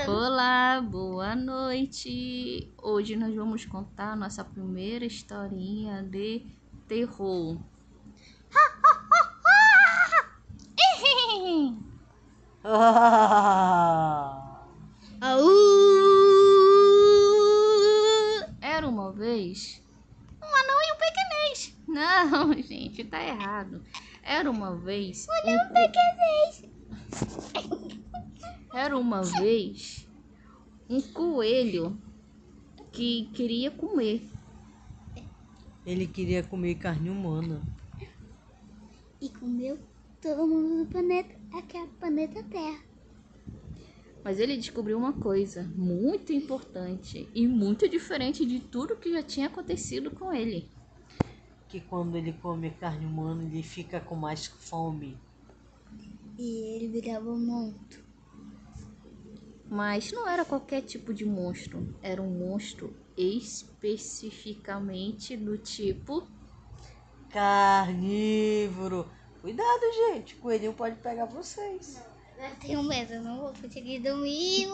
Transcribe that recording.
Olá, boa noite. Hoje nós vamos contar nossa primeira historinha de terror. Era uma vez um anão e um pequenês. Não, gente, tá errado. Era uma vez um Não, pequenês. Era uma vez um coelho que queria comer. Ele queria comer carne humana. E comeu todo mundo do planeta, aqui é o planeta Terra. Mas ele descobriu uma coisa muito importante e muito diferente de tudo que já tinha acontecido com ele. Que quando ele come carne humana, ele fica com mais fome. E ele virava um monstro. Mas não era qualquer tipo de monstro, era um monstro especificamente do tipo Carnívoro. Cuidado, gente. O coelhinho pode pegar vocês. Eu tenho medo, eu não vou conseguir dormir.